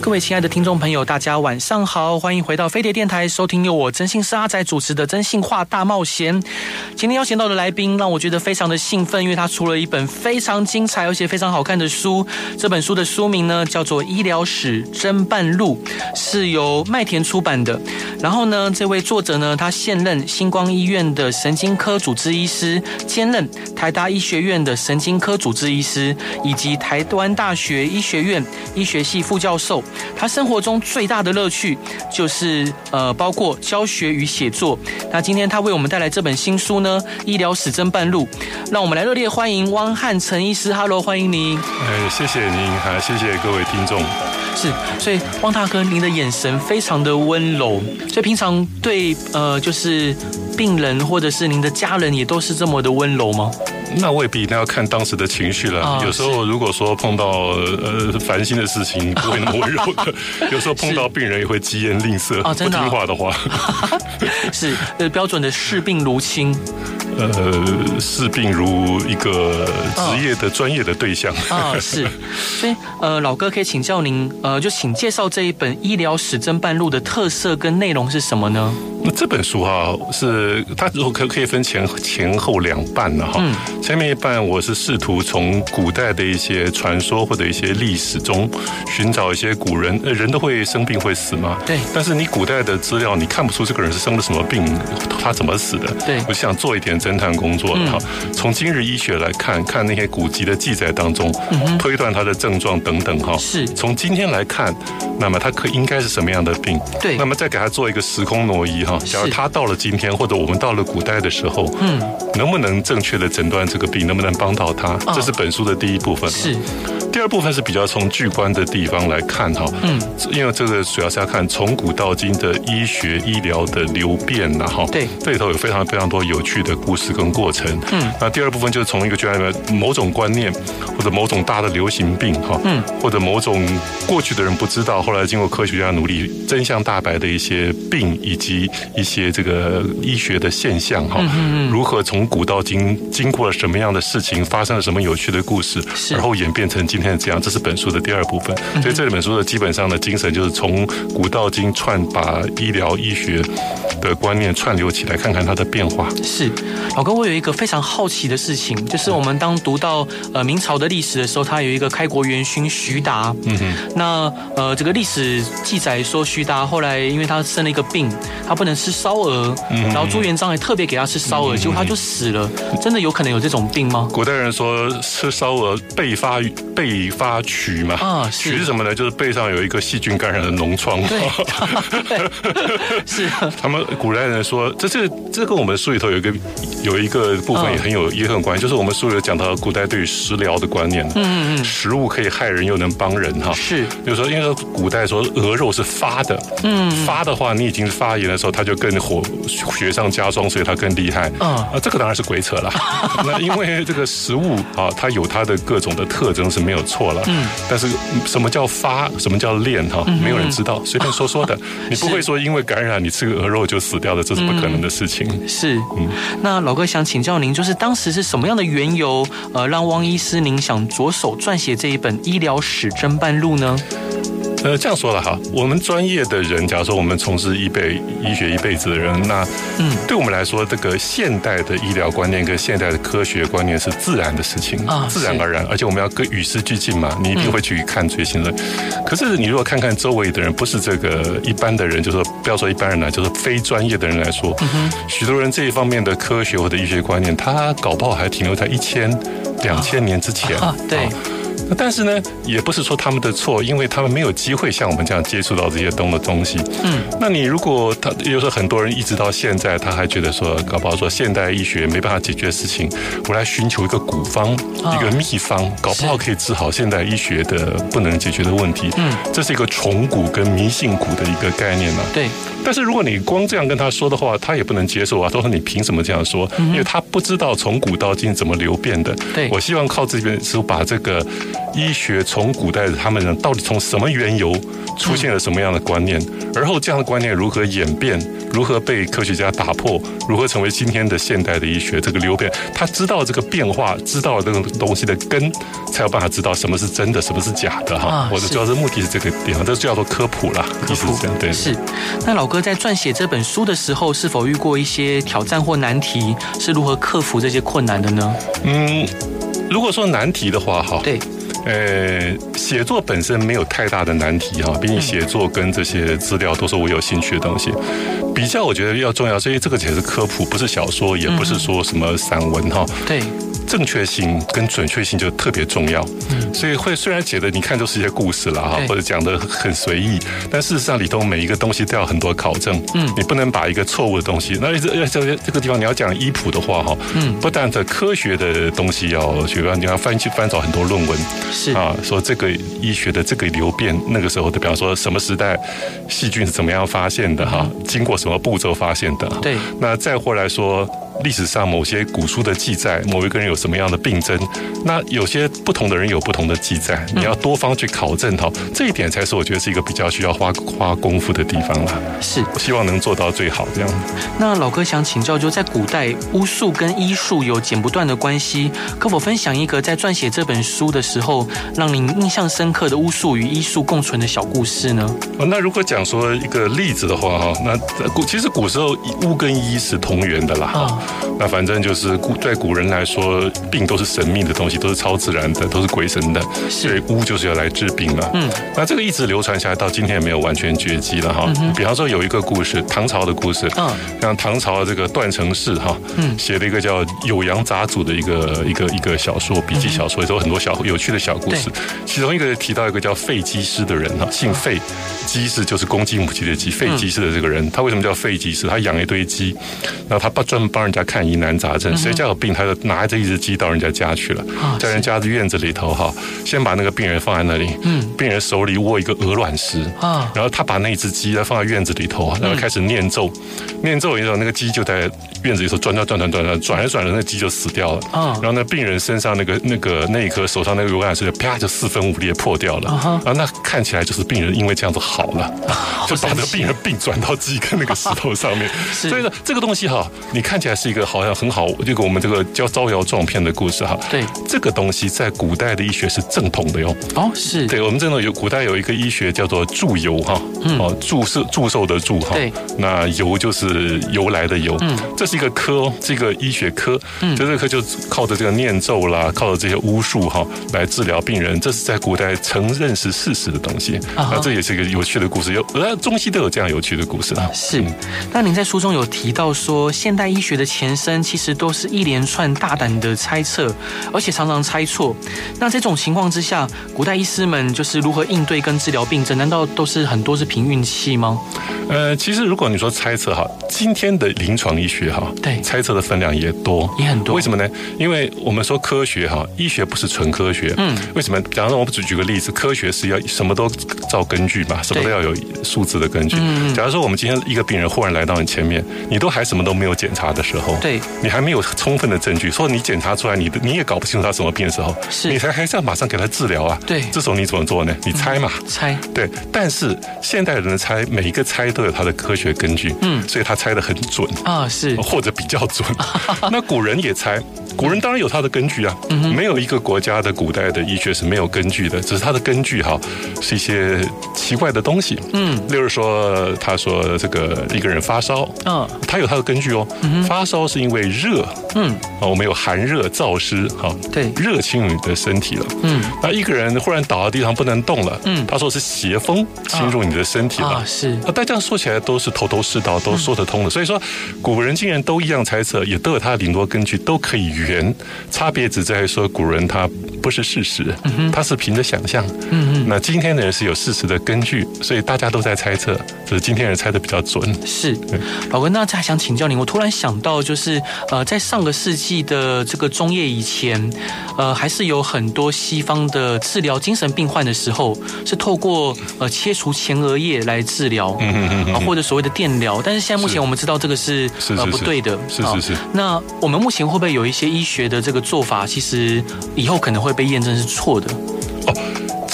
各位亲爱的听众朋友，大家晚上好，欢迎回到飞碟电台，收听由我真心师阿仔主持的《真心话大冒险》。今天邀请到的来宾让我觉得非常的兴奋，因为他出了一本非常精彩而且非常好看的书。这本书的书名呢叫做《医疗史侦办录》，是由麦田出版的。然后呢，这位作者呢，他现任星光医院的神经科主治医师，兼任台大医学院的神经科主治医师，以及台湾大学医学院医学系副教授。他生活中最大的乐趣就是呃，包括教学与写作。那今天他为我们带来这本新书呢，《医疗史真半路》，让我们来热烈欢迎汪汉成医师。Hello，欢迎您。哎，谢谢您，还谢谢各位听众。是，所以汪大哥，您的眼神非常的温柔。所以平常对呃，就是病人或者是您的家人，也都是这么的温柔吗？那未必，那要看当时的情绪了。哦、有时候如果说碰到呃烦心的事情，不会那么温柔的；有时候碰到病人也会疾言吝啬，哦、真的不听话的话。是，呃，标准的视病如亲。呃，视病如一个职业的专业的对象啊、哦，是，所以呃，老哥可以请教您，呃，就请介绍这一本《医疗史侦办录》的特色跟内容是什么呢？那这本书哈，是它如果可可以分前前后两半呢哈，嗯，前面一半我是试图从古代的一些传说或者一些历史中寻找一些古人，呃，人都会生病会死吗？对，但是你古代的资料你看不出这个人是生了什么病，他怎么死的？对，我想做一点。侦探工作哈，从今日医学来看，看那些古籍的记载当中，推断他的症状等等哈。是，从今天来看，那么他可应该是什么样的病？对，那么再给他做一个时空挪移哈。假如他到了今天，或者我们到了古代的时候，嗯，能不能正确的诊断这个病？能不能帮到他？这是本书的第一部分。是。第二部分是比较从巨观的地方来看哈，嗯，因为这个主要是要看从古到今的医学医疗的流变呐哈，对，这里头有非常非常多有趣的故事跟过程，嗯，那第二部分就是从一个巨观的某种观念或者某种大的流行病哈，嗯，或者某种过去的人不知道，后来经过科学家努力真相大白的一些病以及一些这个医学的现象哈，嗯，如何从古到今经过了什么样的事情，发生了什么有趣的故事，然后演变成今天的。这样，这是本书的第二部分。所以这本书的基本上的精神就是从古到今串，把医疗医学的观念串流起来，看看它的变化。是，老哥，我有一个非常好奇的事情，就是我们当读到呃明朝的历史的时候，它有一个开国元勋徐达。嗯哼。那呃这个历史记载说，徐达后来因为他生了一个病，他不能吃烧鹅，然后朱元璋还特别给他吃烧鹅，结果他就死了。真的有可能有这种病吗？古代人说吃烧鹅背发背。发曲嘛？啊，痕是什么呢？就是背上有一个细菌感染的脓疮。对，是。他们古代人说，这这这跟我们书里头有一个有一个部分也很有也很有关系，就是我们书里头讲到古代对于食疗的观念。嗯嗯。食物可以害人又能帮人哈。是。有时候因为古代说鹅肉是发的，嗯，发的话你已经发炎的时候，它就更火雪上加霜，所以它更厉害。嗯。啊，这个当然是鬼扯了。那因为这个食物啊，它有它的各种的特征是没有。错了，嗯，但是什么叫发，什么叫练哈，没有人知道，随便说说的，你不会说因为感染你吃个鹅肉就死掉了，这是不可能的事情。是，嗯，那老哥想请教您，就是当时是什么样的缘由，呃，让汪医师您想着手撰写这一本医疗史侦办录呢？呃，这样说了哈，我们专业的人，假如说我们从事医辈医学一辈子的人，那嗯，对我们来说，这个现代的医疗观念跟现代的科学观念是自然的事情啊，自然而然，而且我们要跟与时俱进嘛，你一定会去看最新的。可是你如果看看周围的人，不是这个一般的人，就是说不要说一般人了，就是非专业的人来说，许多人这一方面的科学或者医学观念，他搞不好还停留在一千、两千年之前啊，对。但是呢，也不是说他们的错，因为他们没有机会像我们这样接触到这些东的东西。嗯，那你如果他，有时候很多人一直到现在，他还觉得说，搞不好说现代医学没办法解决的事情，我来寻求一个古方，一个秘方，搞不好可以治好现代医学的不能解决的问题。嗯，这是一个崇古跟迷信古的一个概念嘛。对。但是如果你光这样跟他说的话，他也不能接受啊。他说你凭什么这样说？因为他不知道从古到今怎么流变的。对，我希望靠这边书把这个医学从古代的他们到底从什么缘由出现了什么样的观念，而后这样的观念如何演变，如何被科学家打破，如何成为今天的现代的医学这个流变，他知道这个变化，知道了这个东西的根，才有办法知道什么是真的，什么是假的哈。我的主要是目的是这个地方，这就叫做科普啦。科普对。是。那老哥在撰写这本书的时候，是否遇过一些挑战或难题？是如何克服这些困难的呢？嗯，如果说难题的话，哈，对。呃，写作本身没有太大的难题哈，毕竟写作跟这些资料都是我有兴趣的东西。比较我觉得要重要，所以这个也是科普，不是小说，也不是说什么散文哈。对。正确性跟准确性就特别重要，嗯，所以会虽然写的你看都是一些故事了哈，或者讲的很随意，但事实上里头每一个东西都要很多考证，嗯，你不能把一个错误的东西，那这这这个地方你要讲医谱的话哈，嗯，不但这科学的东西要学，你要翻去翻找很多论文，是。啊，说这个医学的这个流变，那个时候的，比方说什么时代细菌是怎么样发现的哈，经过什么步骤发现的，对，那再或来说。历史上某些古书的记载，某一个人有什么样的病症，那有些不同的人有不同的记载，你要多方去考证哈，这一点才是我觉得是一个比较需要花花功夫的地方啦。是，我希望能做到最好这样。那老哥想请教，就在古代巫术跟医术有剪不断的关系，可否分享一个在撰写这本书的时候让您印象深刻的巫术与医术共存的小故事呢？那如果讲说一个例子的话哈，那古其实古时候巫跟医是同源的啦。哦那反正就是古在古人来说，病都是神秘的东西，都是超自然的，都是鬼神的，所以巫就是要来治病嘛。嗯，那这个一直流传下来，到今天也没有完全绝迹了哈。比方说有一个故事，唐朝的故事，嗯，像唐朝的这个段成式哈，嗯，写了一个叫《酉阳杂俎》的一个一个一个小说，笔记小说，里头有很多小有趣的小故事。其中一个提到一个叫费鸡师的人哈，姓费，鸡是就是公鸡母鸡的鸡，费鸡师的这个人，他为什么叫费鸡师？他养一堆鸡，然后他不专门帮人家看疑难杂症，谁家有病，他就拿着一只鸡到人家家去了，在人家的院子里头哈，先把那个病人放在那里，嗯，病人手里握一个鹅卵石啊，然后他把那只鸡呢放在院子里头，然后开始念咒，念咒以后，那个鸡就在院子里头转转转转转转，转着转着，那鸡就死掉了。啊。然后那病人身上那个那个那一颗手上那个鹅卵石就啪就四分五裂破掉了，然后那看起来就是病人因为这样子好了，就把那个病人病转到鸡跟那个石头上面。所以呢，这个东西哈，你看起来是一个好像很好。这个我们这个叫招摇撞骗的故事哈，对，这个东西在古代的医学是正统的哟。哦，是。对，我们真的有古代有一个医学叫做祝由哈，哦，祝寿祝寿的祝哈，对，那由就是由来的由，嗯，这是一个科，这个医学科，嗯，这个科就靠着这个念咒啦，靠着这些巫术哈来治疗病人，这是在古代承认是事实的东西，啊，这也是一个有趣的故事，有呃中西都有这样有趣的故事啊。是，那您在书中有提到说，现代医学的前身其实都是一连串大胆的猜测，而且常常猜错。那这种情况之下，古代医师们就是如何应对跟治疗病症？难道都是很多是凭运气吗？呃，其实如果你说猜测哈，今天的临床医学哈，对，猜测的分量也多，也很多。为什么呢？因为我们说科学哈，医学不是纯科学。嗯。为什么？假如说我们只举个例子，科学是要什么都照根据嘛，什么都要有数字的根据。嗯。假如说我们今天一个病人忽然来到你前面，你都还什么都没有检查的时候，对，你还没有。充分的证据，说你检查出来，你的你也搞不清楚他什么病的时候，是。你才还是要马上给他治疗啊。对，这时候你怎么做呢？你猜嘛，猜。对，但是现代人的猜，每一个猜都有他的科学根据，嗯，所以他猜的很准啊，是。或者比较准。那古人也猜，古人当然有他的根据啊，没有一个国家的古代的医学是没有根据的，只是他的根据哈是一些奇怪的东西，嗯，例如说他说这个一个人发烧，嗯，他有他的根据哦，发烧是因为热。嗯，啊，我们有寒热燥湿，哈，对，热侵入你的身体了。嗯，那一个人忽然倒在地上不能动了。嗯，他说是邪风侵入你的身体了。啊，是。啊，大家说起来都是头头是道，都说得通的。所以说，古人竟然都一样猜测，也都有他的顶多根据，都可以圆。差别只在于说，古人他不是事实，他是凭着想象。嗯嗯。那今天的人是有事实的根据，所以大家都在猜测，只是今天人猜的比较准。是，老哥，那再想请教您，我突然想到，就是呃，在上个世纪的这个中叶以前，呃，还是有很多西方的治疗精神病患的时候，是透过呃切除前额叶来治疗，嗯嗯嗯，啊，或者所谓的电疗。但是现在目前我们知道这个是呃不对的，是是是。那我们目前会不会有一些医学的这个做法，其实以后可能会被验证是错的？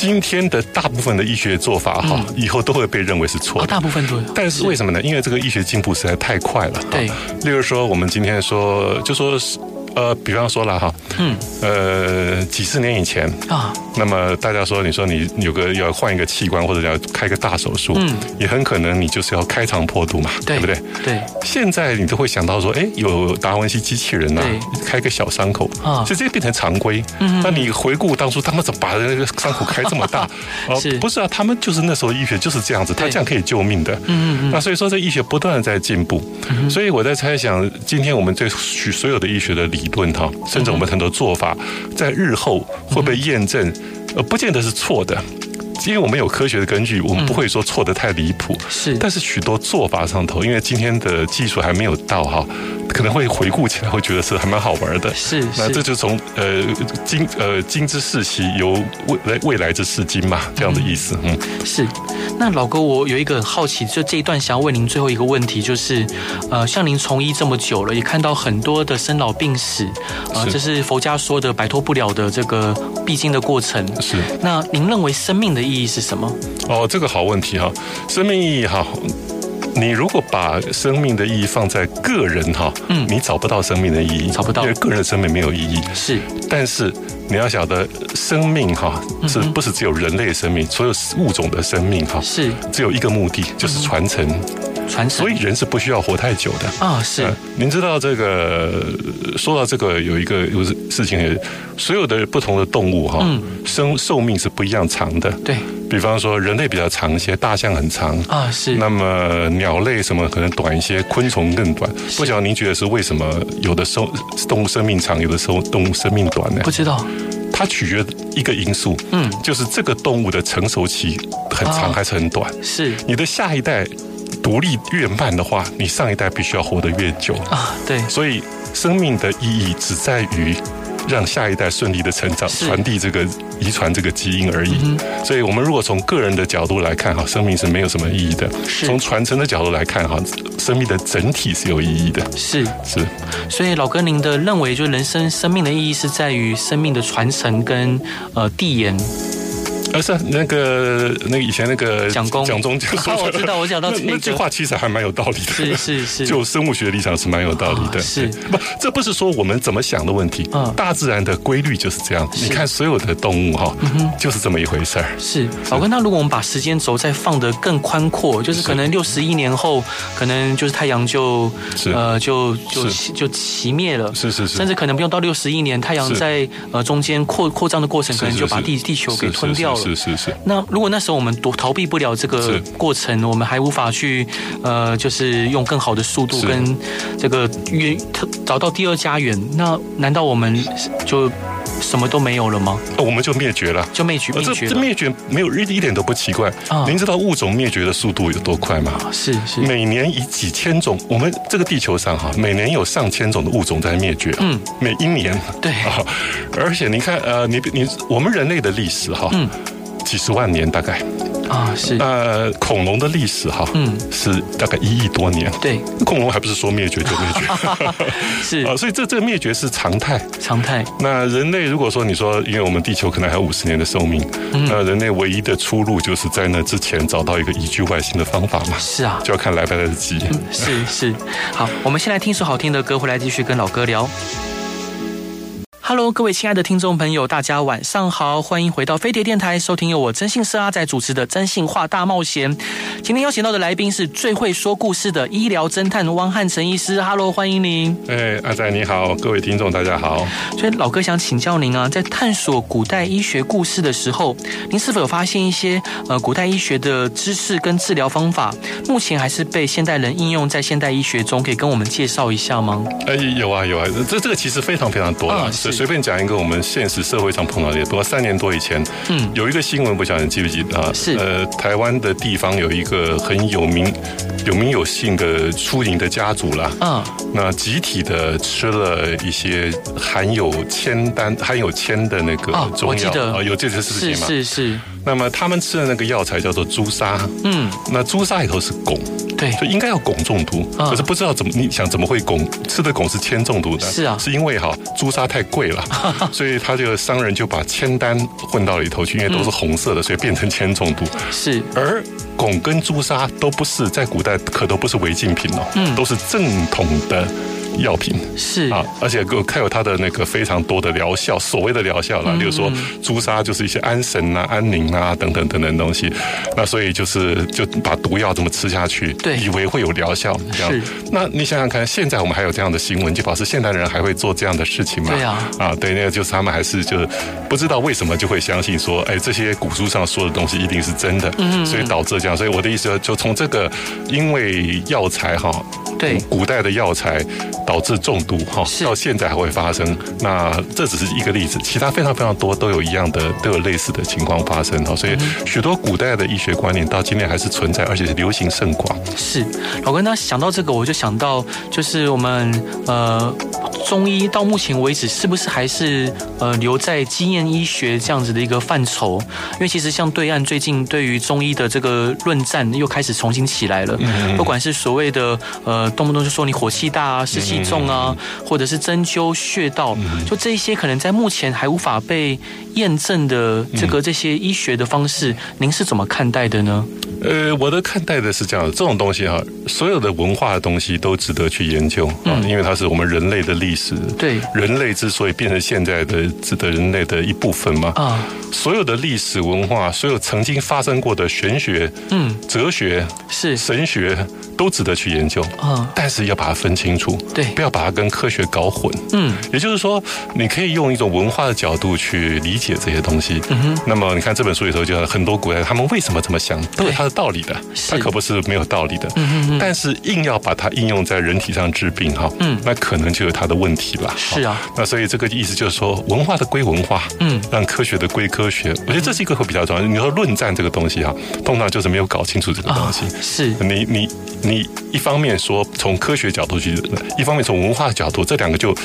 哦，今天的大部分的医学做法哈，以后都会被认为是错的。大部分都。但是为什么呢？因为这个医学进步实在太快了。对。例如说，我们今天说，就说是。呃，比方说了哈，嗯，呃，几十年以前啊，那么大家说，你说你有个要换一个器官或者要开个大手术，嗯，也很可能你就是要开肠破肚嘛，对不对？对。现在你都会想到说，哎，有达文西机器人呐，开个小伤口啊，就这些变成常规。嗯，那你回顾当初他们怎么把那个伤口开这么大？哦，不是啊，他们就是那时候医学就是这样子，他这样可以救命的。嗯嗯。那所以说，这医学不断的在进步。所以我在猜想，今天我们这许所有的医学的理。理论哈，甚至我们很多做法，在日后会被验证，呃，不见得是错的。因为我们有科学的根据，我们不会说错的太离谱。是，但是许多做法上头，因为今天的技术还没有到哈，可能会回顾起来会觉得是还蛮好玩的。是，那这就从呃今呃今之世袭，由未来未来之世今嘛，这样的意思。嗯，是。那老哥，我有一个很好奇，就这一段想要问您最后一个问题，就是呃，像您从医这么久了，也看到很多的生老病死，啊，这是佛家说的摆脱不了的这个必经的过程。是。那您认为生命的意义意义是什么？哦，这个好问题哈。生命意义哈，你如果把生命的意义放在个人哈，嗯，你找不到生命的意义，找不到，因为个人的生命没有意义。是，但是你要晓得，生命哈是不是只有人类生命，所有物种的生命哈是只有一个目的，就是传承。传承。所以人是不需要活太久的啊。是，您知道这个？说到这个，有一个有事情，所有的不同的动物哈，生寿命是不一样长的。对。比方说，人类比较长一些，大象很长啊，是。那么鸟类什么可能短一些，昆虫更短。不晓得您觉得是为什么？有的生动物生命长，有的时候动物生命短呢？不知道。它取决一个因素，嗯，就是这个动物的成熟期很长还是很短？是。你的下一代独立越慢的话，你上一代必须要活得越久啊。对。所以生命的意义只在于。让下一代顺利的成长，传递这个遗传这个基因而已。所以，我们如果从个人的角度来看，哈，生命是没有什么意义的。从传承的角度来看，哈，生命的整体是有意义的。是是。所以，老哥，您的认为，就人生生命的意义是在于生命的传承跟呃递延。而是那个那个以前那个蒋公。蒋中就说，我知道，我讲到那句话其实还蛮有道理的，是是是，就生物学立场是蛮有道理的。是。不？这不是说我们怎么想的问题，大自然的规律就是这样。你看所有的动物哈，就是这么一回事儿。是。老哥，那如果我们把时间轴再放得更宽阔，就是可能六十亿年后，可能就是太阳就呃就就就熄灭了，是是是，甚至可能不用到六十亿年，太阳在呃中间扩扩张的过程，可能就把地地球给吞掉了。是是是。那如果那时候我们躲逃避不了这个过程，我们还无法去呃，就是用更好的速度跟这个约找到第二家园，那难道我们就什么都没有了吗？我们就灭绝了，就灭绝灭绝。这灭绝没有一一点都不奇怪。您知道物种灭绝的速度有多快吗？是是，每年以几千种，我们这个地球上哈，每年有上千种的物种在灭绝。嗯，每一年对啊，而且你看呃，你你我们人类的历史哈。嗯。几十万年大概啊，是呃，恐龙的历史哈，嗯，是大概一亿多年。对，恐龙还不是说灭绝就灭绝，是 啊，所以这这个灭绝是常态，常态。那人类如果说你说，因为我们地球可能还有五十年的寿命，那人类唯一的出路就是在那之前找到一个移居外星的方法嘛。是啊，就要看来不来得及。是是，好，我们先来听首好听的歌，回来继续跟老哥聊。Hello，各位亲爱的听众朋友，大家晚上好，欢迎回到飞碟电台，收听由我征信社阿仔主持的《真性话大冒险》。今天邀请到的来宾是最会说故事的医疗侦探汪汉成医师。Hello，欢迎您。哎，阿仔你好，各位听众大家好。所以老哥想请教您啊，在探索古代医学故事的时候，您是否有发现一些呃古代医学的知识跟治疗方法，目前还是被现代人应用在现代医学中？可以跟我们介绍一下吗？哎，有啊有啊，这这个其实非常非常多啊。随、嗯、随便讲一个我们现实社会上碰到的，不过三年多以前，嗯，有一个新闻，不晓得你记不记得啊？是呃，台湾的地方有一个很有名、有名有姓的出名的家族啦。嗯，那集体的吃了一些含有铅丹、含有铅的那个中药啊，有这件事情吗？是是是。那么他们吃的那个药材叫做朱砂，嗯，那朱砂里头是汞，对，就应该要汞中毒，可是不知道怎么，你想怎么会汞吃的汞是铅中毒的？是啊，是因为哈朱砂太贵了，所以他这个商人就把铅丹混到里头去，因为都是红色的，所以变成铅中毒。是，而汞跟朱砂都不是在古代可都不是违禁品哦，嗯，都是正统的。药品。是。啊，而且还有它的那个非常多的疗效，所谓的疗效啦，比如说朱砂就是一些安神啊、安宁啊等等等等东西，那所以就是就把毒药这么吃下去，对，以为会有疗效，这样。那你想想看，现在我们还有这样的新闻，就表示现代人还会做这样的事情吗？对啊，啊，对，那个就是他们还是就不知道为什么就会相信说，哎，这些古书上说的东西一定是真的，嗯，所以导致这样。所以我的意思就从这个，因为药材哈，对，古代的药材。导致中毒哈，到现在还会发生。那这只是一个例子，其他非常非常多都有一样的，都有类似的情况发生哈。所以许多古代的医学观念到今天还是存在，而且是流行甚广。是，老哥，那想到这个，我就想到，就是我们呃。中医到目前为止是不是还是呃留在经验医学这样子的一个范畴？因为其实像对岸最近对于中医的这个论战又开始重新起来了。不管是所谓的呃动不动就说你火气大啊、湿气重啊，或者是针灸穴道，就这一些可能在目前还无法被验证的这个这些医学的方式，您是怎么看待的呢？呃，我的看待的是这样的，这种东西哈，所有的文化的东西都值得去研究啊，因为它是我们人类的历史。对，人类之所以变成现在的值得人类的一部分嘛，啊，所有的历史文化，所有曾经发生过的玄学、嗯，哲学是。神学，都值得去研究啊，但是要把它分清楚，对，不要把它跟科学搞混。嗯，也就是说，你可以用一种文化的角度去理解这些东西。嗯哼，那么你看这本书里头，就很多古代他们为什么这么想，都有它的。道理的，它可不是没有道理的。但是硬要把它应用在人体上治病哈，嗯，那可能就有它的问题了。是啊，那所以这个意思就是说，文化的归文化，嗯，让科学的归科学。我觉得这是一个会比较重要。你说论战这个东西哈，通常就是没有搞清楚这个东西。是，你你你一方面说从科学角度去，一方面从文化角度，这两个就。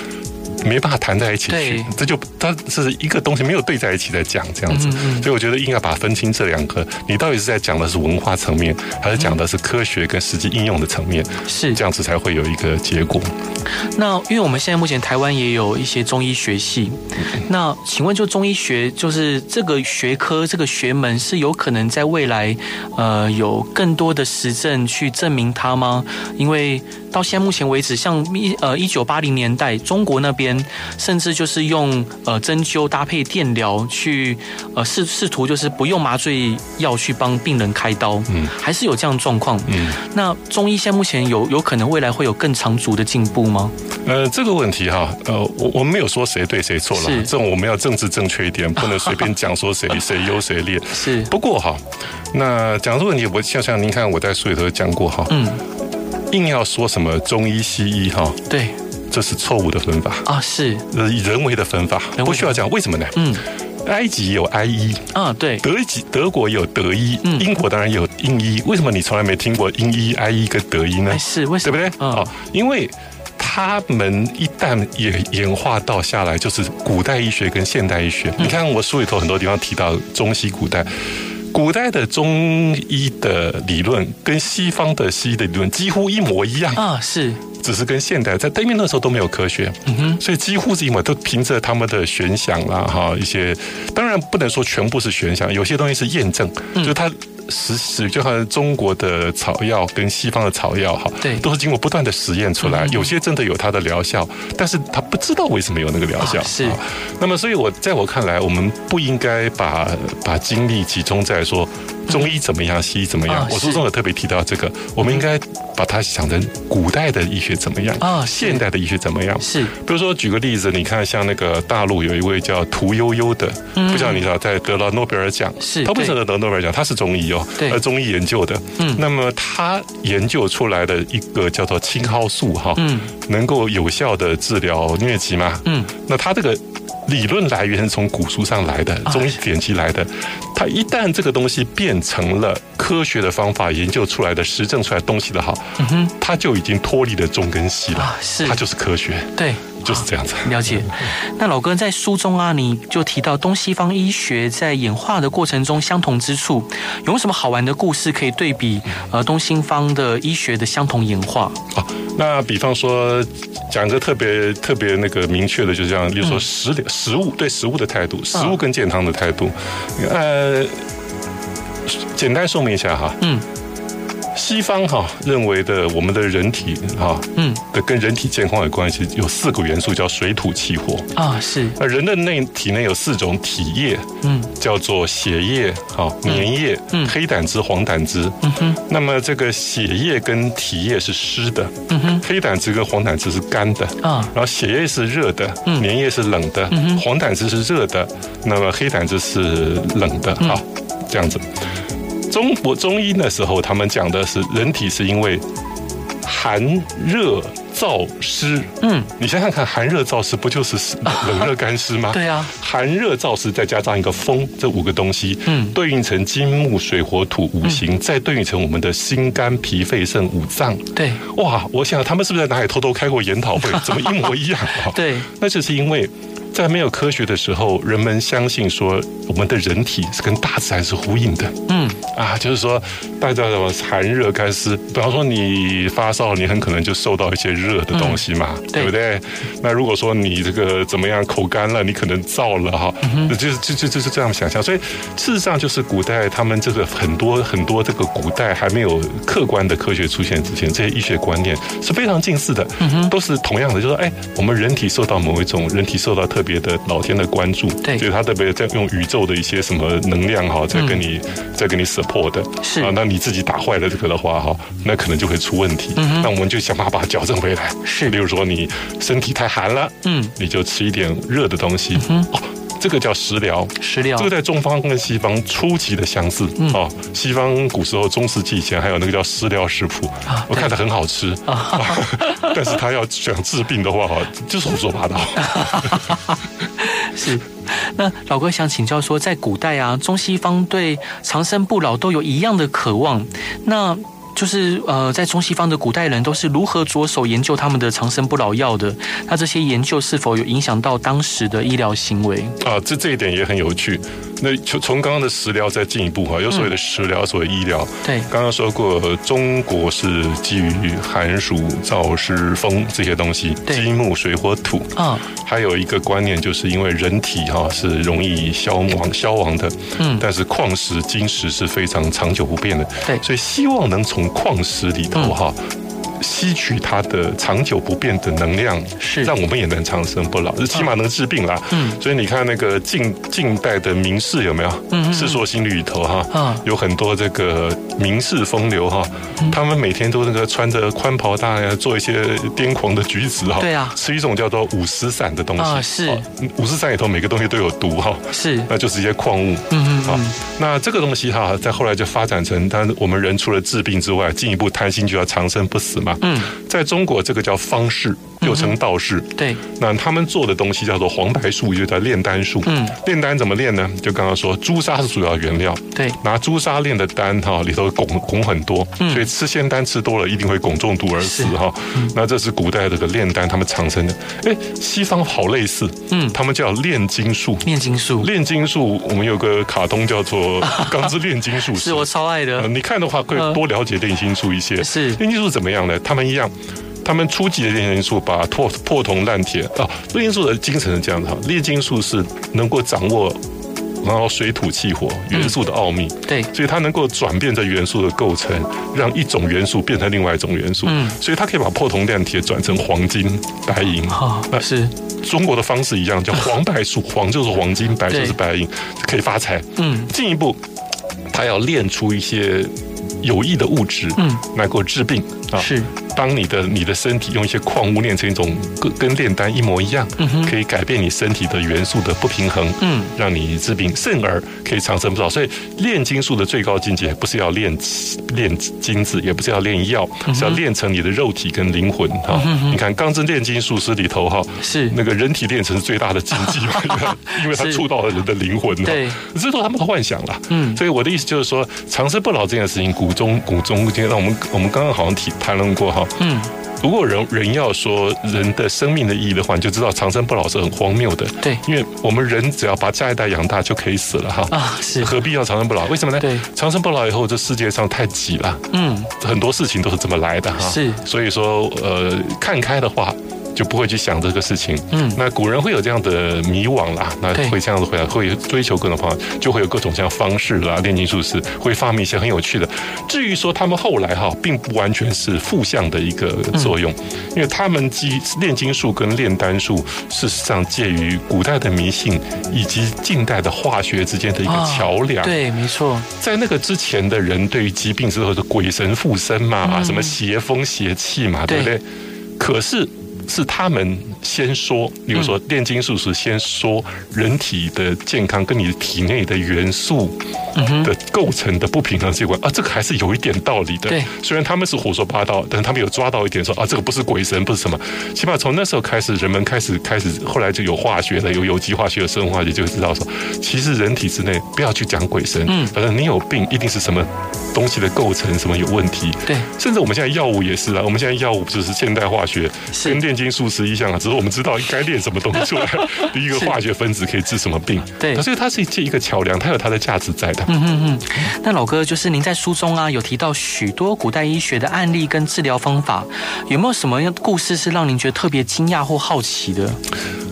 没办法谈在一起去，这就它是一个东西没有对在一起在讲这样子，所以我觉得应该把它分清这两个，你到底是在讲的是文化层面，还是讲的是科学跟实际应用的层面？是这样子才会有一个结果。那因为我们现在目前台湾也有一些中医学系，那请问就中医学就是这个学科这个学门是有可能在未来呃有更多的实证去证明它吗？因为到现在目前为止，像一呃一九八零年代中国那边。甚至就是用呃针灸搭配电疗去呃试试图就是不用麻醉药去帮病人开刀，嗯，还是有这样的状况，嗯，那中医现在目前有有可能未来会有更长足的进步吗？呃，这个问题哈，呃，我我们没有说谁对谁错了，这种我们要政治正确一点，不能随便讲说谁 谁优谁劣。是，不过哈，那讲这个问题，我想想，您看我在书里头讲过哈，嗯，硬要说什么中医西医哈，对。这是错误的分法啊！是人为的分法，不需要讲。为什么呢？嗯，埃及有埃医啊，对，德籍德国有德医，嗯，英国当然有英医。为什么你从来没听过英医、埃医跟德医呢？是为什么？对不对？啊，因为他们一旦演演化到下来，就是古代医学跟现代医学。你看我书里头很多地方提到中西古代，古代的中医的理论跟西方的西医的理论几乎一模一样啊，是。只是跟现代在对面那时候都没有科学，嗯哼，所以几乎是一模都凭着他们的玄想啦，哈，一些当然不能说全部是玄想，有些东西是验证，就是他实实就好像中国的草药跟西方的草药哈，对，都是经过不断的实验出来，有些真的有它的疗效，但是他不知道为什么有那个疗效。是，那么所以我在我看来，我们不应该把把精力集中在说。中医怎么样？西医怎么样？我书中有特别提到这个，我们应该把它想成古代的医学怎么样啊？现代的医学怎么样？是，比如说举个例子，你看像那个大陆有一位叫屠呦呦的，嗯不知道你知道，在得了诺贝尔奖，是他为什么得诺贝尔奖？他是中医哦，呃，中医研究的，嗯，那么他研究出来的一个叫做青蒿素哈，嗯，能够有效的治疗疟疾嘛，嗯，那他这个。理论来源是从古书上来的，中医典籍来的。它一旦这个东西变成了科学的方法研究出来的、实证出来的东西的好，嗯哼，它就已经脱离了中跟西了，是，它就是科学。对。就是这样子，了解。那老哥在书中啊，你就提到东西方医学在演化的过程中相同之处，有没有什么好玩的故事可以对比？呃，东西方的医学的相同演化。哦，那比方说讲个特别特别那个明确的，就是这样，比如说食食物对食物的态度，食物跟健康的态度。呃，简单说明一下哈。嗯。西方哈认为的我们的人体哈嗯的跟人体健康有关系，有四个元素叫水土气火啊是。而人的内体内有四种体液，嗯，叫做血液、哈粘液、嗯黑胆汁、黄胆汁。嗯哼。那么这个血液跟体液是湿的，嗯哼。黑胆汁跟黄胆汁是干的啊。然后血液是热的，嗯，粘液是冷的。黄胆汁是热的，那么黑胆汁是冷的啊，这样子。中国中医那时候，他们讲的是人体是因为寒热燥湿。嗯，你想想看，寒热燥湿不就是冷热干湿吗？对啊，寒热燥湿再加上一个风，这五个东西，嗯，对应成金木水火土五行，再对应成我们的心肝脾肺肾五脏。对，哇，我想他们是不是在哪里偷偷开过研讨会？怎么一模一样啊？对，那就是因为。在没有科学的时候，人们相信说我们的人体是跟大自然是呼应的。嗯，啊，就是说大家什么寒热干湿，比方说你发烧，你很可能就受到一些热的东西嘛，嗯、对，对不对？那如果说你这个怎么样口干了，你可能燥了哈，嗯、就是就就就是这样想象。所以事实上，就是古代他们这个很多很多这个古代还没有客观的科学出现之前，这些医学观念是非常近似的，嗯、都是同样的，就是说哎，我们人体受到某一种人体受到特别。别的老天的关注，对，所以他特别在用宇宙的一些什么能量哈，在跟你，在跟你 support 的，是啊，那你自己打坏了这个的话哈，那可能就会出问题。嗯，那我们就想办法把它矫正回来。是，例如说你身体太寒了，嗯，你就吃一点热的东西。嗯。这个叫食疗，食疗，这个在中方跟西方出奇的相似。嗯、哦，西方古时候中世纪以前还有那个叫食疗食谱，啊、我看着很好吃，啊、但是他要想治病的话，哈，就是胡说八道。是，那老哥想请教说，在古代啊，中西方对长生不老都有一样的渴望，那。就是呃，在中西方的古代人都是如何着手研究他们的长生不老药的？那这些研究是否有影响到当时的医疗行为？啊，这这一点也很有趣。那从从刚刚的食疗再进一步哈，有所谓的食疗，所谓医疗。对，刚刚说过，中国是基于寒暑燥湿风这些东西，金木水火土啊。还有一个观念，就是因为人体哈是容易消亡消亡的，嗯，但是矿石金石是非常长久不变的，对，所以希望能从矿石里头哈。吸取它的长久不变的能量，是让我们也能长生不老，是起码能治病啦。嗯，所以你看那个近近代的名士有没有？嗯，《世说新语》里头哈，有很多这个名士风流哈，他们每天都那个穿着宽袍大呀，做一些癫狂的举止哈。对啊，吃一种叫做五石散的东西啊，是五石散里头每个东西都有毒哈，是，那就是一些矿物。嗯嗯，好，那这个东西哈，在后来就发展成，但我们人除了治病之外，进一步贪心就要长生不死嘛。嗯，在中国这个叫方士，又称道士。对，那他们做的东西叫做黄白术，就叫炼丹术。嗯，炼丹怎么炼呢？就刚刚说朱砂是主要原料。对，拿朱砂炼的丹哈，里头汞汞很多，所以吃仙丹吃多了一定会汞中毒而死哈。那这是古代这个炼丹他们长生的。哎，西方好类似，嗯，他们叫炼金术。炼金术，炼金术，我们有个卡通叫做 《钢之炼金术师》，是我超爱的。你看的话会多了解炼金术一些。是炼金术怎么样呢？他们一样，他们初级的炼金术把破破铜烂铁啊，炼金术的精神是这样的哈，炼金术是能够掌握然后水土气火元素的奥秘，嗯、对，所以它能够转变这元素的构成，让一种元素变成另外一种元素，嗯，所以它可以把破铜烂铁转成黄金、白银，哦，那是。中国的方式一样，叫黄白术，黄就是黄金，白就是白银，可以发财，嗯，进一步，它要炼出一些有益的物质，嗯，来够治病啊，是。当你的你的身体用一些矿物炼成一种跟跟炼丹一模一样，可以改变你身体的元素的不平衡，嗯，让你治病，甚而可以长生不老。所以炼金术的最高境界不是要炼炼金子，也不是要炼药，是要炼成你的肉体跟灵魂哈。你看钢之炼金术师里头哈，是那个人体炼成是最大的禁忌嘛，因为它触到了人的灵魂。对，这是他们的幻想了。嗯，所以我的意思就是说，长生不老这件事情，古中古中今天让我们我们刚刚好像提谈论过哈。嗯，如果人人要说人的生命的意义的话，你就知道长生不老是很荒谬的。对，因为我们人只要把下一代养大就可以死了哈。啊，是何必要长生不老？为什么呢？对，长生不老以后，这世界上太挤了。嗯，很多事情都是这么来的哈。是，所以说呃，看开的话。就不会去想这个事情。嗯，那古人会有这样的迷惘啦，那会这样子回来，会追求各种方法，就会有各种这样方式啦。炼金术师会发明一些很有趣的。至于说他们后来哈，并不完全是负向的一个作用，因为他们基炼金术跟炼丹术，事实上介于古代的迷信以及近代的化学之间的一个桥梁。对，没错。在那个之前的人，对于疾病之后的鬼神附身嘛，什么邪风邪气嘛，对不对？可是。是他们先说，比如说炼金术是先说人体的健康跟你体内的元素的构成的不平衡结果啊，这个还是有一点道理的。对，虽然他们是胡说八道，但是他们有抓到一点说啊，这个不是鬼神，不是什么。起码从那时候开始，人们开始开始，后来就有化学的，有有机化学、有生物化学，就会知道说，其实人体之内不要去讲鬼神，嗯，反正你有病一定是什么东西的构成什么有问题。对，甚至我们现在药物也是啊，我们现在药物就是现代化学跟炼金术师一样啊，我们知道应该练什么东西出来，一个化学分子可以治什么病。对，所以它是这一个桥梁，它有它的价值在的。嗯嗯嗯。那老哥，就是您在书中啊有提到许多古代医学的案例跟治疗方法，有没有什么样故事是让您觉得特别惊讶或好奇的？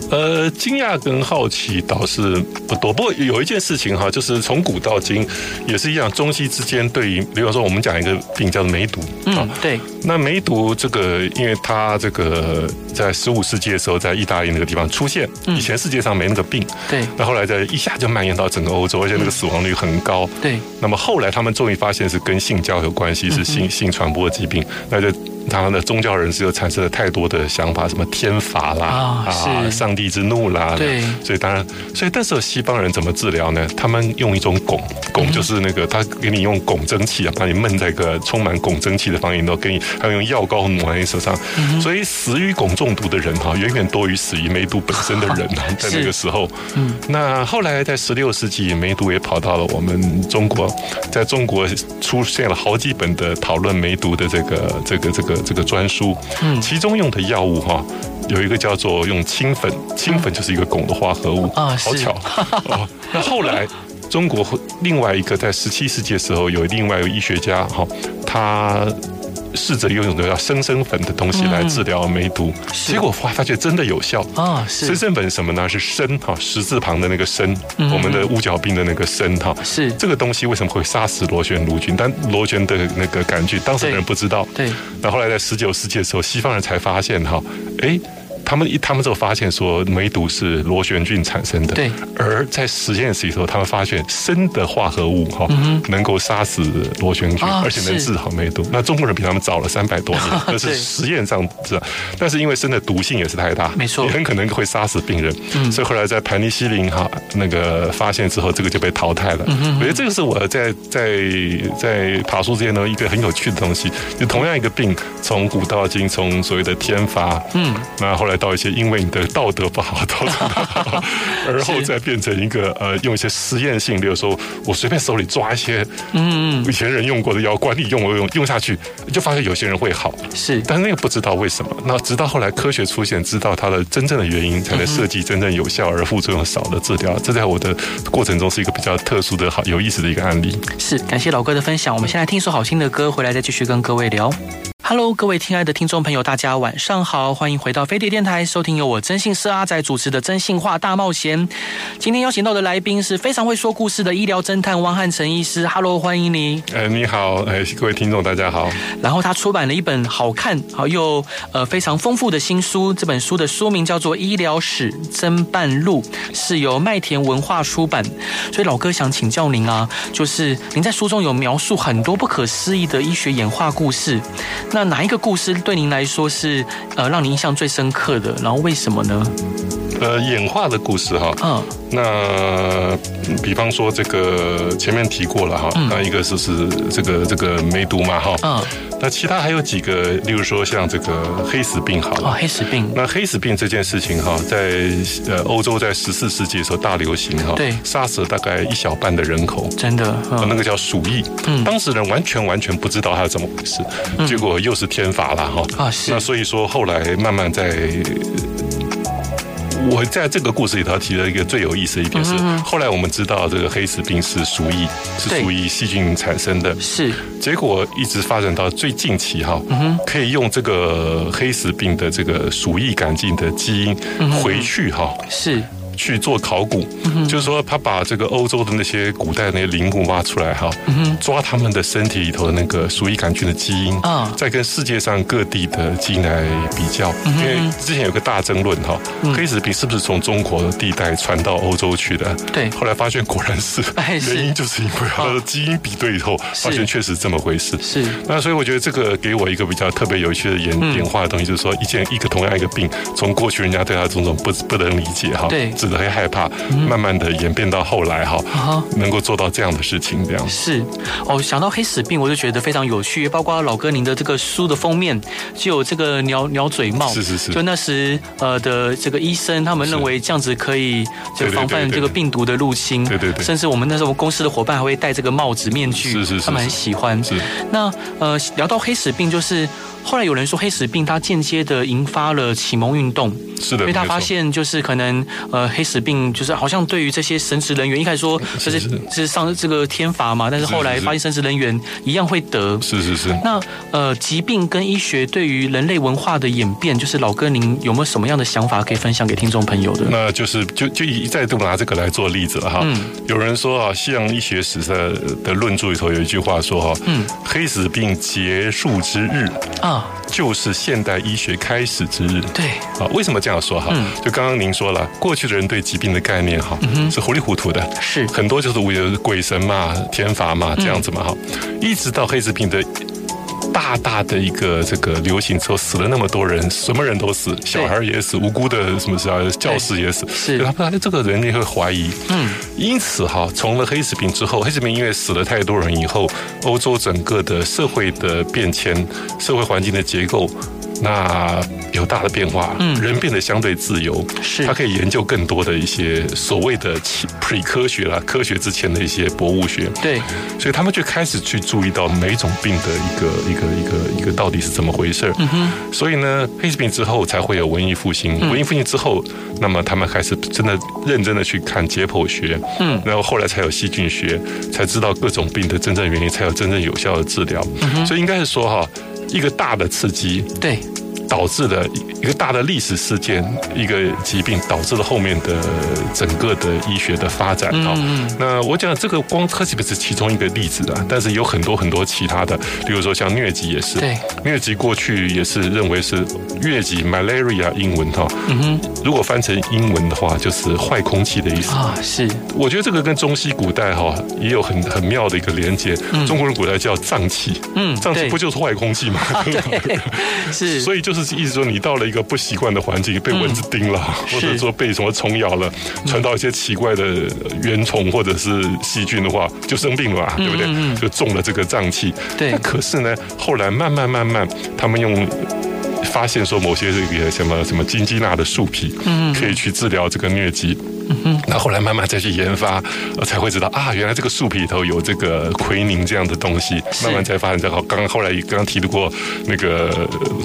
呃，惊讶跟好奇倒是不多，不过有一件事情哈，就是从古到今也是一样，中西之间对于，比如说我们讲一个病叫做梅毒，嗯，对。那梅毒这个，因为它这个在十五世纪的时候在意大利那个地方出现，以前世界上没那个病，对。那后来在一下就蔓延到整个欧洲，而且那个死亡率很高，对。那么后来他们终于发现是跟性交有关系，是性性传播的疾病，那就。他们的宗教人士又产生了太多的想法，什么天罚啦，啊，上帝之怒啦，对，所以当然，所以那时候西方人怎么治疗呢？他们用一种汞，汞就是那个他给你用汞蒸汽啊，把你闷在一个充满汞蒸气的房间里头，给你还有用药膏抹在你手上，所以死于汞中毒的人哈，远远多于死于梅毒本身的人啊，在那个时候，嗯，那后来在十六世纪，梅毒也跑到了我们中国，在中国出现了好几本的讨论梅毒的这个这个这个。这个专书，嗯，其中用的药物哈，有一个叫做用氢粉，氢粉就是一个汞的化合物啊，好巧。那后来中国另外一个在十七世纪的时候，有另外一个医学家哈，他。试着用一种叫生生粉的东西来治疗梅毒，结果发发觉真的有效啊！生生粉是什么呢？是参哈，十字旁的那个砷，我们的乌角病的那个参哈。是这个东西为什么会杀死螺旋杆菌？但螺旋的那个杆菌，当时人不知道。对。那后来在十九世纪的时候，西方人才发现哈，哎。他们一他们就发现说梅毒是螺旋菌产生的，对。而在实验室里头，他们发现砷的化合物哈，能够杀死螺旋菌，而且能治好梅毒。那中国人比他们早了三百多年，这是实验上是吧？但是因为砷的毒性也是太大，没错，也很可能会杀死病人。所以后来在盘尼西林哈那个发现之后，这个就被淘汰了。我觉得这个是我在在在爬树之间呢一个很有趣的东西，就同样一个病，从古到今，从所谓的天罚，嗯，那后来。到一些因为你的道德不好，道德不好，而后再变成一个呃，用一些实验性，比如说我随便手里抓一些嗯以前人用过的药，管理用我用用下去，就发现有些人会好，是，但是那个不知道为什么。那直到后来科学出现，知道它的真正的原因，才能设计真正有效而副作用少的治疗。这在我的过程中是一个比较特殊的好有意思的一个案例。是，感谢老哥的分享。我们先来听一首好听的歌，回来再继续跟各位聊。Hello，各位亲爱的听众朋友，大家晚上好，欢迎回到飞碟电台，收听由我征信社阿仔主持的《真性化大冒险》。今天邀请到的来宾是非常会说故事的医疗侦探汪汉成医师。Hello，欢迎你。呃，你好，呃，各位听众大家好。然后他出版了一本好看好又呃非常丰富的新书，这本书的书名叫做《医疗史侦办录》，是由麦田文化出版。所以老哥想请教您啊，就是您在书中有描述很多不可思议的医学演化故事。那哪一个故事对您来说是呃让您印象最深刻的？然后为什么呢？呃，演化的故事哈，嗯，那比方说这个前面提过了哈，嗯、那一个就是这个这个梅毒嘛哈，嗯，那其他还有几个，例如说像这个黑死病好了，哦，黑死病，那黑死病这件事情哈，在呃欧洲在十四世纪的时候大流行哈，对，杀死了大概一小半的人口，真的，嗯、那个叫鼠疫，嗯，当时人完全完全不知道它是怎么回事，嗯、结果又是天罚了哈，啊是，那所以说后来慢慢在。我在这个故事里头提了一个最有意思的一点是，后来我们知道这个黑死病是鼠疫，是鼠疫细菌产生的，是。结果一直发展到最近期哈，可以用这个黑死病的这个鼠疫杆菌的基因回去哈，是。去做考古，就是说他把这个欧洲的那些古代的那些陵墓挖出来哈，抓他们的身体里头的那个鼠疫杆菌的基因，再跟世界上各地的基因来比较，因为之前有个大争论哈，黑死病是不是从中国的地带传到欧洲去的？对，后来发现果然是，原因就是因为他的基因比对以后，发现确实这么回事。是，那所以我觉得这个给我一个比较特别有趣的演演化的东西，就是说一件一个同样一个病，从过去人家对他种种不不能理解哈，对。很害怕，慢慢的演变到后来哈，能够做到这样的事情，这样是哦。想到黑死病，我就觉得非常有趣。包括老哥您的这个书的封面就有这个鸟鸟嘴帽，是是是。就那时呃的这个医生，他们认为这样子可以就防范这个病毒的入侵，对对对。甚至我们那时候公司的伙伴还会戴这个帽子面具，是是是，他们很喜欢。是。那呃聊到黑死病，就是。后来有人说黑死病它间接的引发了启蒙运动，是的，因为他发现就是可能呃黑死病就是好像对于这些神职人员一开始说这是是上这个天罚嘛，但是后来发现神职人员一样会得，是是是。那呃疾病跟医学对于人类文化的演变，就是老哥您有没有什么样的想法可以分享给听众朋友的？那就是就就一再度拿这个来做例子了哈。嗯，有人说啊，西洋医学史的的论著里头有一句话说哈，嗯，黑死病结束之日啊。就是现代医学开始之日。对。啊，为什么这样说哈？就刚刚您说了，过去的人对疾病的概念哈，是糊里糊涂的，是。很多就是为了鬼神嘛、天罚嘛这样子嘛哈，一直到黑死病的。大大的一个这个流行之后，死了那么多人，什么人都死，小孩也死，无辜的什么事啊，教师也死，是他不，这个人也会怀疑，嗯，因此哈，从了黑死病之后，黑死病因为死了太多人以后，欧洲整个的社会的变迁，社会环境的结构。那有大的变化，嗯，人变得相对自由，是，他可以研究更多的一些所谓的 pre 科学啦，科学之前的一些博物学，对，所以他们就开始去注意到每种病的一个一个一个一个到底是怎么回事，嗯哼，所以呢，黑死病之后才会有文艺复兴，文艺复兴之后，那么他们开始真的认真的去看解剖学，嗯，然后后来才有细菌学，才知道各种病的真正原因，才有真正有效的治疗，嗯，所以应该是说哈。一个大的刺激，对。导致了一个大的历史事件，一个疾病导致了后面的整个的医学的发展啊。那我讲这个光黑死病是其中一个例子啊，但是有很多很多其他的，比如说像疟疾也是。对，疟疾过去也是认为是疟疾 （malaria） 英文哈。嗯哼。如果翻成英文的话，就是坏空气的意思啊。是。我觉得这个跟中西古代哈也有很很妙的一个连接。中国人古代叫瘴气，嗯，瘴气不就是坏空气吗？对，是。所以就是。是意思说，你到了一个不习惯的环境，被蚊子叮了，或者说被什么虫咬了，传到一些奇怪的原虫或者是细菌的话，就生病了嘛，对不对？就中了这个瘴气。对。那可是呢，后来慢慢慢慢，他们用发现说，某些这个什么什么金鸡纳的树皮，可以去治疗这个疟疾。那后来慢慢再去研发，才会知道啊，原来这个树皮里头有这个奎宁这样的东西。慢慢才发现，好，刚刚后来刚刚提到过那个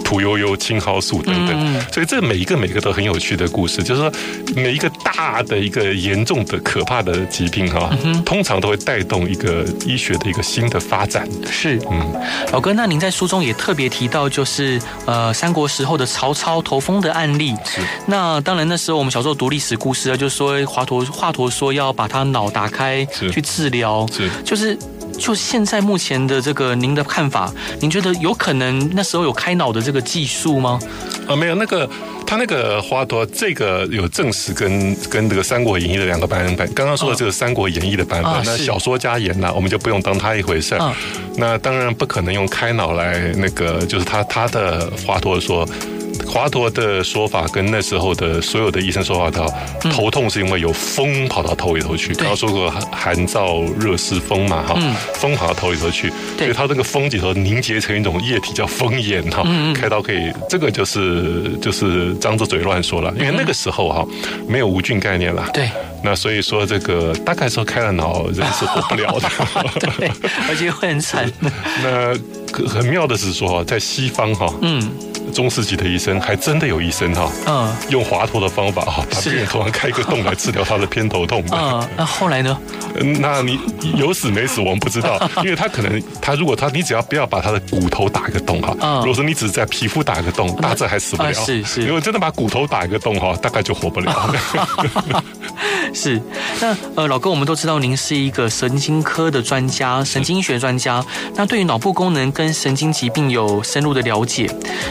屠呦呦、青蒿素等等。所以这每一个每一个都很有趣的故事，就是说每一个大的一个严重的可怕的疾病哈，通常都会带动一个医学的一个新的发展。是，嗯，老哥，那您在书中也特别提到，就是呃，三国时候的曹操头风的案例。是，那当然那时候我们小时候读历史故事啊，就是说华佗华佗说要把他脑打开去治疗，是，就是就现在目前的这个您的看法，您觉得有可能那时候有开脑的这个技术吗？啊，没有那个。他那个华佗，这个有证实跟跟这个《三国演义》的两个版本。刚刚说的这个《三国演义》的版本，那小说家演了，我们就不用当他一回事儿。那当然不可能用开脑来那个，就是他他的华佗说。华佗的说法跟那时候的所有的医生说法的，头痛是因为有风跑到头里头去。他说过寒燥热湿风嘛，哈，风跑到头里头去，所以他这个风里头凝结成一种液体叫风眼哈，开刀可以，这个就是就是张着嘴乱说了，因为那个时候哈没有无菌概念了。对，那所以说这个大概说开了脑人是活不了的，对，而且会很惨。那很妙的是说在西方哈，嗯。中世纪的医生还真的有医生哈，嗯，用华佗的方法哈，把病人头上开一个洞来治疗他的偏头痛。嗯，那后来呢？那你有死没死我们不知道，因为他可能他如果他你只要不要把他的骨头打一个洞哈，如果说你只是在皮肤打一个洞，大致还死不了。是是，如果真的把骨头打一个洞哈，大概就活不了。是，那呃老哥，我们都知道您是一个神经科的专家，神经学专家，那对于脑部功能跟神经疾病有深入的了解，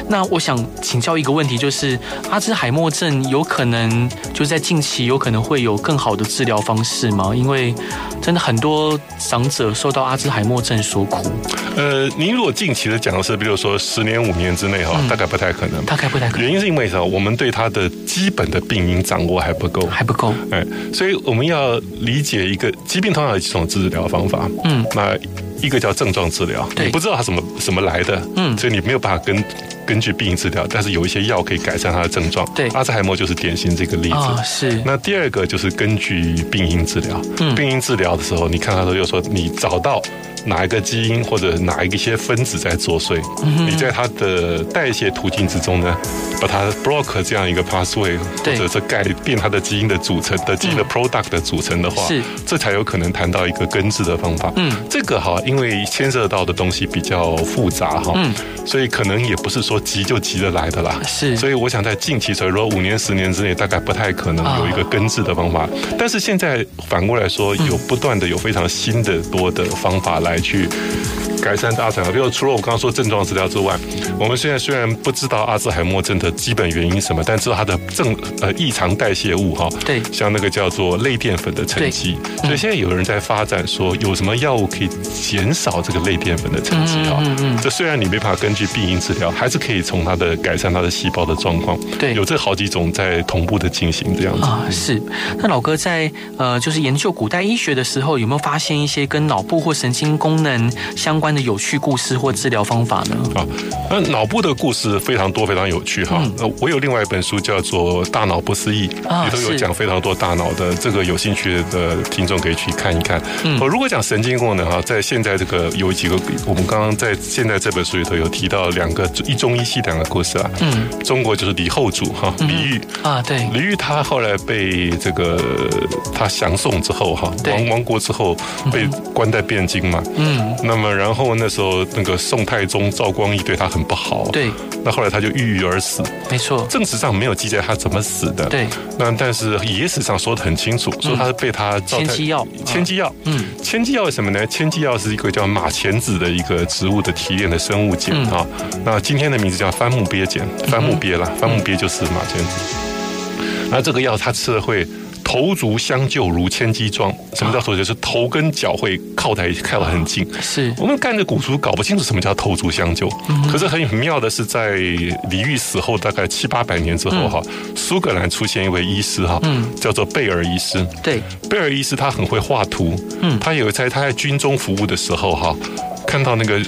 那。我想请教一个问题，就是阿兹海默症有可能就是在近期有可能会有更好的治疗方式吗？因为真的很多长者受到阿兹海默症所苦。呃，您如果近期的讲的是，比如说十年、五年之内哈，大概不太可能。大概不太可能。原因是因为什么？我们对它的基本的病因掌握还不够，还不够。哎，所以我们要理解一个疾病，通常有几种治疗方法。嗯，那一个叫症状治疗，你不知道它怎么怎么来的，嗯，所以你没有办法根。根据病因治疗，但是有一些药可以改善它的症状。对，阿兹海默就是典型这个例子。哦、是。那第二个就是根据病因治疗。嗯。病因治疗的时候，你看他说又说你找到。哪一个基因或者哪一些分子在作祟？你在它的代谢途径之中呢，把它 block 这样一个 pathway，或者是改变它的基因的组成的基因的 product 的组成的话，是这才有可能谈到一个根治的方法。嗯，这个哈，因为牵涉到的东西比较复杂哈，嗯，所以可能也不是说急就急得来的啦。是，所以我想在近期，所以说五年、十年之内，大概不太可能有一个根治的方法。但是现在反过来说，有不断的有非常新的多的方法来。来去改善大肠，比如除了我刚刚说症状治疗之外，我们现在虽然不知道阿兹海默症的基本原因什么，但知道它的症呃异常代谢物哈，对，像那个叫做类淀粉的沉积，所以现在有人在发展说有什么药物可以减少这个类淀粉的沉积哈，嗯嗯，这虽然你没办法根据病因治疗，还是可以从它的改善它的细胞的状况，对，有这好几种在同步的进行这样子。啊，是。那老哥在呃就是研究古代医学的时候，有没有发现一些跟脑部或神经功能相关的有趣故事或治疗方法呢？啊，那脑部的故事非常多，非常有趣哈。嗯、我有另外一本书叫做《大脑不思议》，里头有讲非常多大脑的，这个有兴趣的听众可以去看一看。嗯，如果讲神经功能哈，在现在这个有几个，我们刚刚在现在这本书里头有提到两个一中一西两个故事啊。嗯，中国就是李后主哈，李煜啊，对，李煜他后来被这个他降宋之后哈，亡亡国之后被关在汴京嘛。嗯，那么然后那时候那个宋太宗赵光义对他很不好，对，那后来他就郁郁而死，没错，正史上没有记载他怎么死的，对，那但是野史上说的很清楚，说他是被他千机药，千机药，嗯，千机药。是什么呢？千机药是一个叫马钱子的一个植物的提炼的生物碱啊，那今天的名字叫番木鳖碱，番木鳖啦，番木鳖就是马钱子，那这个药他吃了会。头足相救如千机状，什么叫头？就是头跟脚会靠在靠得很近。是我们干着古书搞不清楚什么叫头足相就。可是很妙的是，在李煜死后大概七八百年之后哈，苏格兰出现一位医师哈，叫做贝尔医师。对，贝尔医师他很会画图。嗯，他有一次他在军中服务的时候哈，看到那个。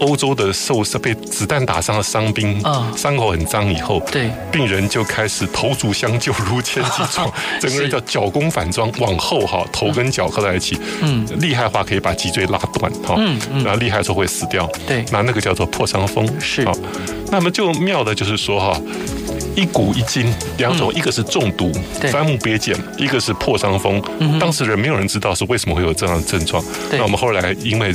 欧洲的受伤被子弹打伤的伤兵，啊，伤口很脏以后，对，病人就开始投足相救如千斤重，整个人叫脚弓反装往后哈，头跟脚靠在一起，嗯，厉害的话可以把脊椎拉断哈，嗯嗯，然后厉害的时候会死掉，对，那那个叫做破伤风，是，那么就妙的就是说哈。一股一筋两种，一个是中毒，番木鳖碱，一个是破伤风。当时人没有人知道是为什么会有这样的症状。那我们后来因为。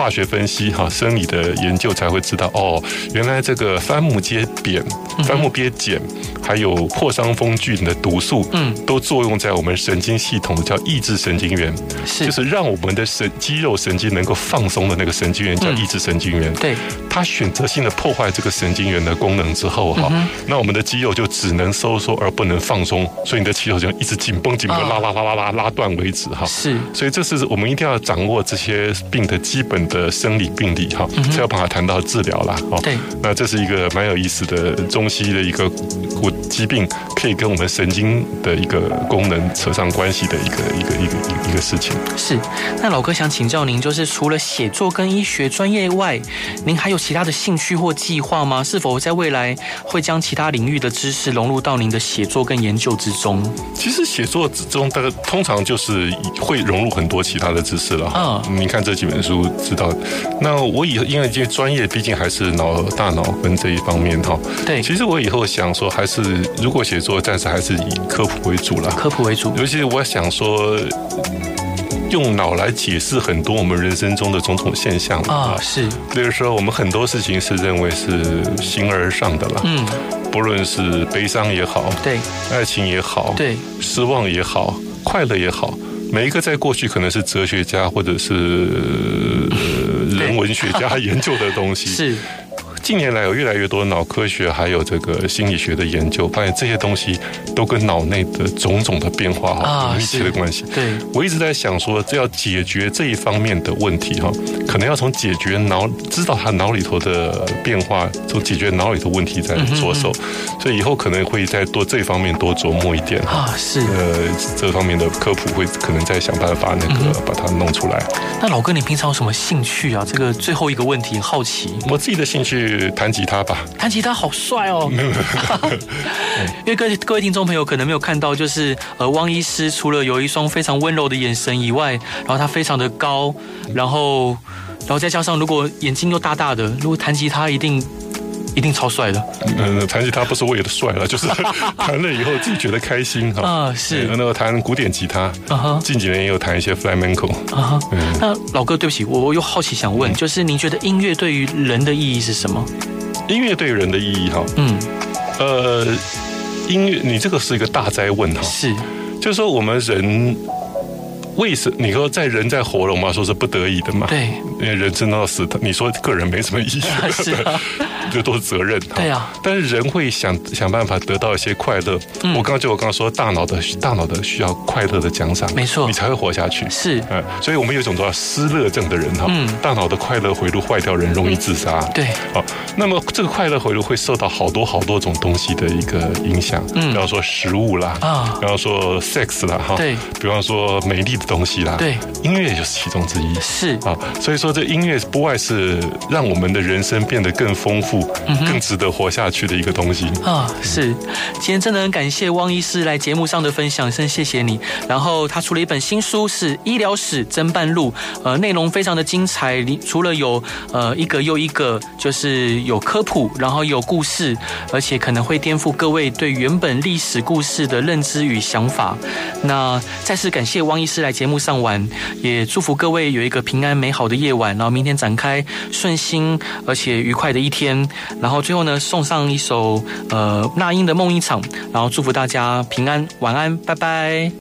化学分析哈，生理的研究才会知道哦，原来这个番木鳖扁、番木鳖碱，还有破伤风菌的毒素，嗯，都作用在我们神经系统，叫抑制神经元，是，就是让我们的神肌肉神经能够放松的那个神经元叫抑制神经元。对，它选择性的破坏这个神经元的功能之后哈，那我们的肌肉就只能收缩而不能放松，所以你的肌肉就一直紧绷紧绷，拉拉拉拉拉拉断为止哈。是，所以这是我们一定要掌握这些病的基本的生理病理哈，才要把它谈到治疗啦。哦，对，那这是一个蛮有意思的中西的一个古疾病，可以跟我们神经的一个功能扯上关系的一个一个一个一个事情。是，那老哥想请教您，就是除了写作跟医学专业外，您还有其他的兴趣或计划吗？是否在未来会将其他领域的知识融入到您的写作跟研究之中？其实写作之中，大概通常就是会融入很多其他的知识了。嗯，您看这几本书，知道。那我以后因为这些专业毕竟还是脑大脑跟这一方面哈，对，其实我以后想说还是如果写作，暂时还是以科普为主了，科普为主。尤其是我想说，用脑来解释很多我们人生中的种种现象啊，是。比如说，我们很多事情是认为是形而上的了，嗯，不论是悲伤也好，对，爱情也好，对，失望也好，快乐也好。每一个在过去可能是哲学家或者是人文学家 研究的东西是。近年来有越来越多脑科学还有这个心理学的研究，发现这些东西都跟脑内的种种的变化哈有密切的关系。对，我一直在想说，这要解决这一方面的问题哈，可能要从解决脑，知道他脑里头的变化，从解决脑里头问题再着手。所以以后可能会再多这方面多琢磨一点啊。是，呃，这方面的科普会可能再想办法那个把它弄出来。那老哥，你平常有什么兴趣啊？这个最后一个问题，好奇。我自己的兴趣。弹吉他吧，弹吉他好帅哦！因为各各位听众朋友可能没有看到，就是呃，汪医师除了有一双非常温柔的眼神以外，然后他非常的高，然后然后再加上如果眼睛又大大的，如果弹吉他一定。一定超帅的。嗯，弹吉他不是为了帅了，就是弹了以后自己觉得开心哈。啊，是。那个弹古典吉他，近几年也有弹一些 flamenco。啊哈。那老哥，对不起，我我又好奇想问，就是您觉得音乐对于人的意义是什么？音乐对于人的意义哈，嗯，呃，音乐，你这个是一个大灾问哈。是。就是说我们人。为什你说在人在活了，我们要说是不得已的嘛？对，因为人真的要死，你说个人没什么意义，是啊，就都是责任。对啊，但是人会想想办法得到一些快乐。我刚刚就我刚刚说，大脑的大脑的需要快乐的奖赏，没错，你才会活下去。是，嗯，所以我们有一种叫失乐症的人哈，嗯，大脑的快乐回路坏掉，人容易自杀。对，好，那么这个快乐回路会受到好多好多种东西的一个影响，嗯，比方说食物啦，啊，比方说 sex 啦，哈，对，比方说美丽的。东西啦，对，音乐也就是其中之一，是啊，所以说这音乐不外是让我们的人生变得更丰富、更值得活下去的一个东西啊。是，今天真的很感谢汪医师来节目上的分享，真谢谢你。然后他出了一本新书，是《医疗史侦办录》，呃，内容非常的精彩。你除了有呃一个又一个，就是有科普，然后有故事，而且可能会颠覆各位对原本历史故事的认知与想法。那再次感谢汪医师来。节目上完，也祝福各位有一个平安美好的夜晚，然后明天展开顺心而且愉快的一天。然后最后呢，送上一首呃那英的梦一场，然后祝福大家平安晚安，拜拜。